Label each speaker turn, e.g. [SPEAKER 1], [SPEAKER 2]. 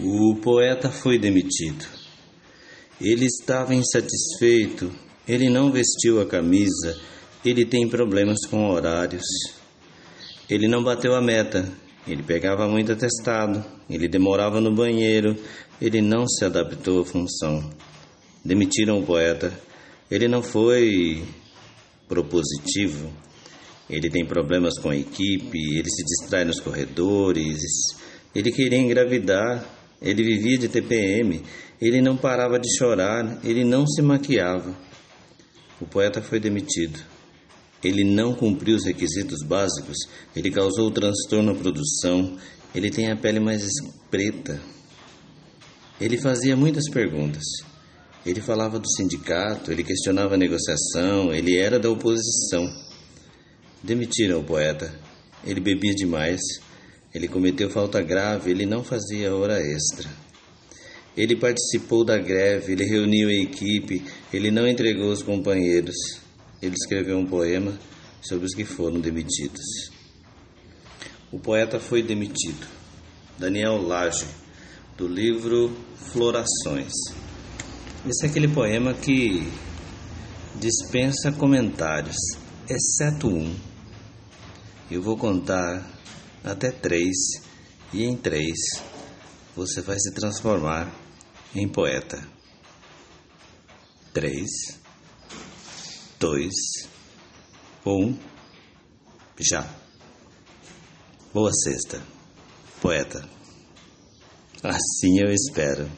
[SPEAKER 1] O poeta foi demitido. Ele estava insatisfeito, ele não vestiu a camisa, ele tem problemas com horários. Ele não bateu a meta, ele pegava muito atestado, ele demorava no banheiro, ele não se adaptou à função. Demitiram o poeta. Ele não foi propositivo. Ele tem problemas com a equipe, ele se distrai nos corredores, ele queria engravidar, ele vivia de TPM, ele não parava de chorar, ele não se maquiava. O poeta foi demitido. Ele não cumpriu os requisitos básicos, ele causou transtorno à produção, ele tem a pele mais preta. Ele fazia muitas perguntas. Ele falava do sindicato, ele questionava a negociação, ele era da oposição. Demitiram o poeta. Ele bebia demais, ele cometeu falta grave, ele não fazia hora extra. Ele participou da greve, ele reuniu a equipe, ele não entregou os companheiros. Ele escreveu um poema sobre os que foram demitidos. O poeta foi demitido. Daniel Lage, do livro Florações. Esse é aquele poema que dispensa comentários, exceto um. Eu vou contar até três, e em três você vai se transformar em poeta. Três, dois, um, já. Boa sexta, poeta. Assim eu espero.